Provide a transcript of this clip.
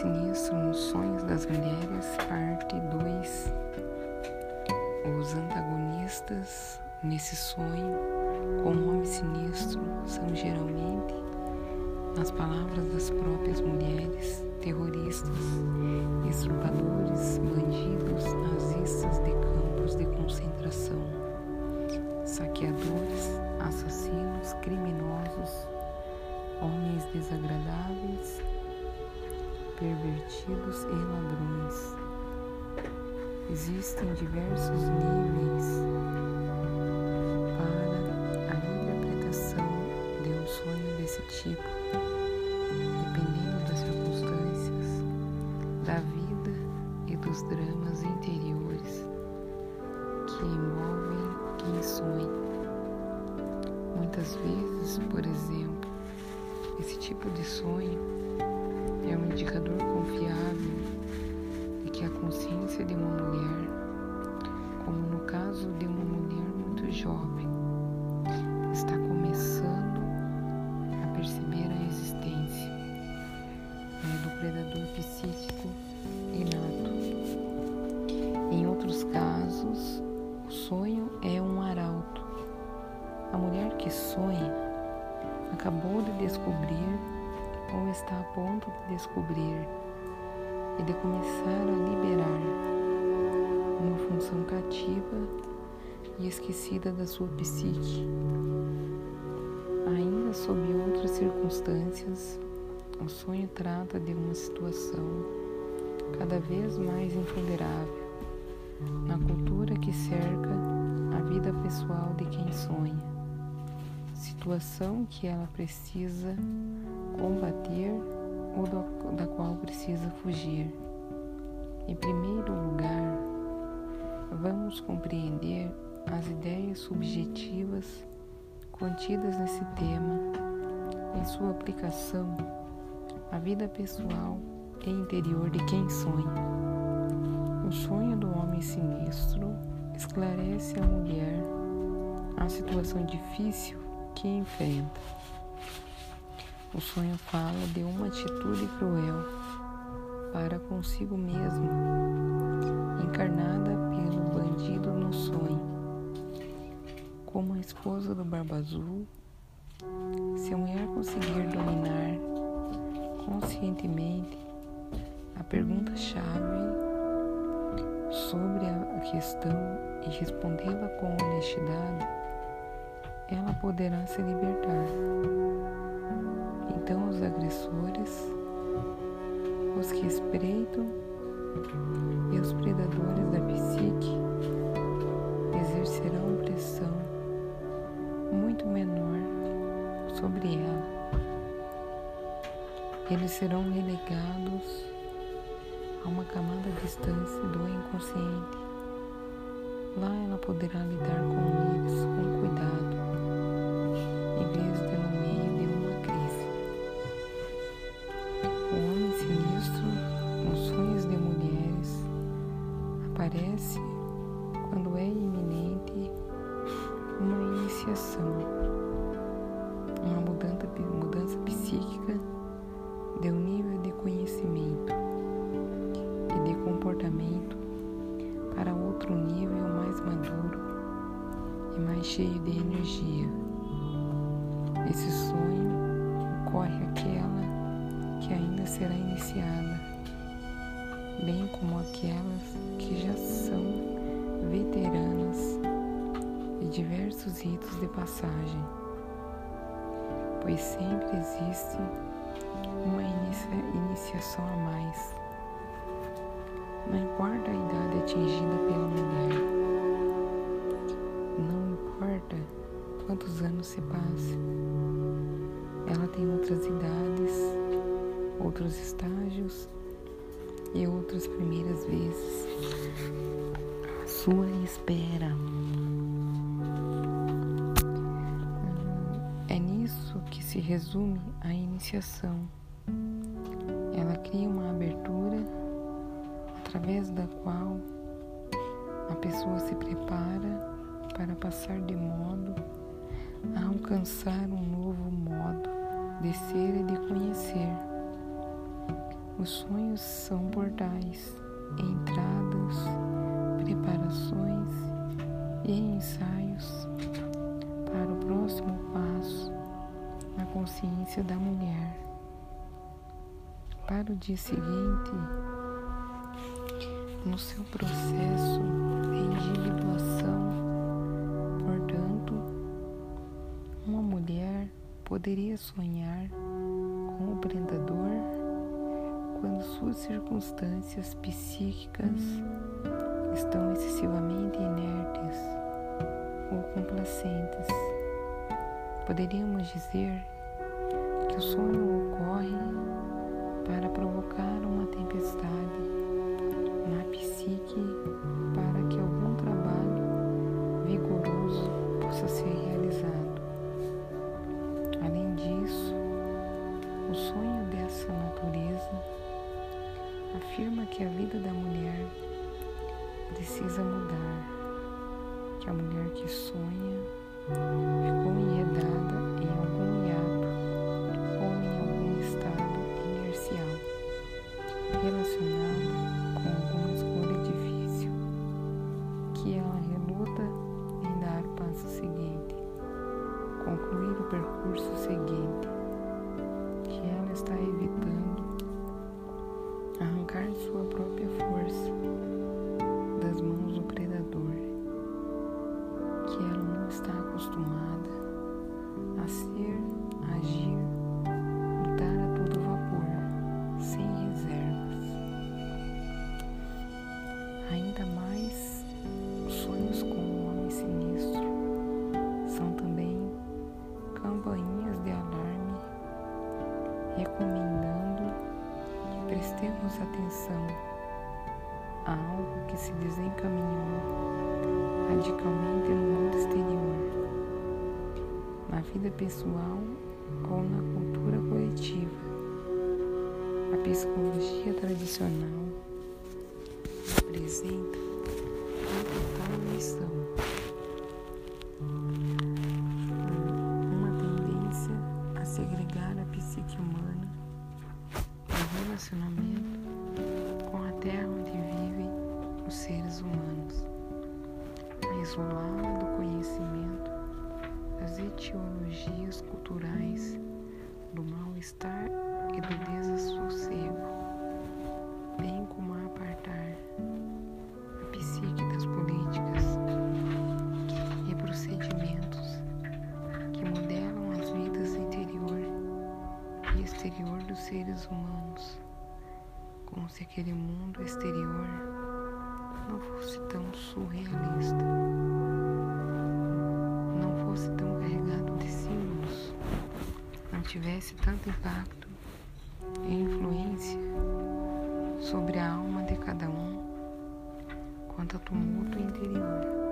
Sinistro nos Sonhos das Mulheres, parte 2. Os antagonistas nesse sonho, como homem sinistro, são geralmente, nas palavras das próprias mulheres, terroristas, usurpadores, bandidos, nazistas de campos de concentração, saqueadores, assassinos, criminosos, homens desagradáveis pervertidos e ladrões. Existem diversos níveis para a interpretação de um sonho desse tipo, dependendo das circunstâncias, da vida e dos dramas interiores que envolvem quem sonha. Muitas vezes, por exemplo, esse tipo de sonho é um indicador confiável de que a consciência de uma mulher, como no caso de uma mulher muito jovem, está começando a perceber a existência né, do predador psíquico inato. Em outros casos, o sonho está a ponto de descobrir e de começar a liberar uma função cativa e esquecida da sua psique. Ainda sob outras circunstâncias, o sonho trata de uma situação cada vez mais intolerável na cultura que cerca a vida pessoal de quem sonha, situação que ela precisa combater ou da qual precisa fugir. Em primeiro lugar, vamos compreender as ideias subjetivas contidas nesse tema em sua aplicação à vida pessoal e interior de quem sonha. O sonho do homem sinistro esclarece a mulher a situação difícil que enfrenta. O sonho fala de uma atitude cruel para consigo mesmo, encarnada pelo bandido no sonho. Como a esposa do Barba Azul, se a mulher conseguir dominar conscientemente a pergunta-chave sobre a questão e respondê-la com honestidade, ela poderá se libertar. Então os agressores, os que espreitam e os predadores da psique exercerão pressão muito menor sobre ela. Eles serão relegados a uma camada distância do inconsciente. Lá ela poderá lidar com uma iniciação, uma mudança, mudança psíquica de um nível de conhecimento e de comportamento para outro nível mais maduro e mais cheio de energia. Esse sonho ocorre aquela que ainda será iniciada bem como aquelas que já são veteranas de diversos ritos de passagem, pois sempre existe uma inicia iniciação a mais. Não importa a idade atingida pela mulher, não importa quantos anos se passe, ela tem outras idades, outros estágios e outras primeiras vezes. Sua espera. Se resume a iniciação. Ela cria uma abertura através da qual a pessoa se prepara para passar de modo a alcançar um novo modo de ser e de conhecer Os sonhos são portais, entradas, preparações e ensaios para o próximo passo na consciência da mulher. Para o dia seguinte, no seu processo de individuação, portanto, uma mulher poderia sonhar com o predador quando suas circunstâncias psíquicas estão excessivamente inertes ou complacentes. Poderíamos dizer que o sonho ocorre para provocar uma tempestade na psique para que algum trabalho vigoroso possa ser realizado. Além disso, o sonho dessa natureza afirma que a vida da mulher precisa mudar, que a mulher que sonha ficou enredada em algum hiato ou em algum estado inercial relacionado com alguma escolha difícil, que ela reluta em dar o passo seguinte, concluir o percurso seguinte, prestemos atenção a algo que se desencaminhou radicalmente no mundo exterior, na vida pessoal ou na cultura coletiva. A psicologia tradicional apresenta uma total missão, do conhecimento das etiologias culturais, do mal-estar e do desassossego, bem como a apartar a psique das políticas e procedimentos que modelam as vidas interior e exterior dos seres humanos, como se aquele mundo exterior não fosse tão surrealista, não fosse tão carregado de símbolos, não tivesse tanto impacto e influência sobre a alma de cada um quanto a tumulto interior.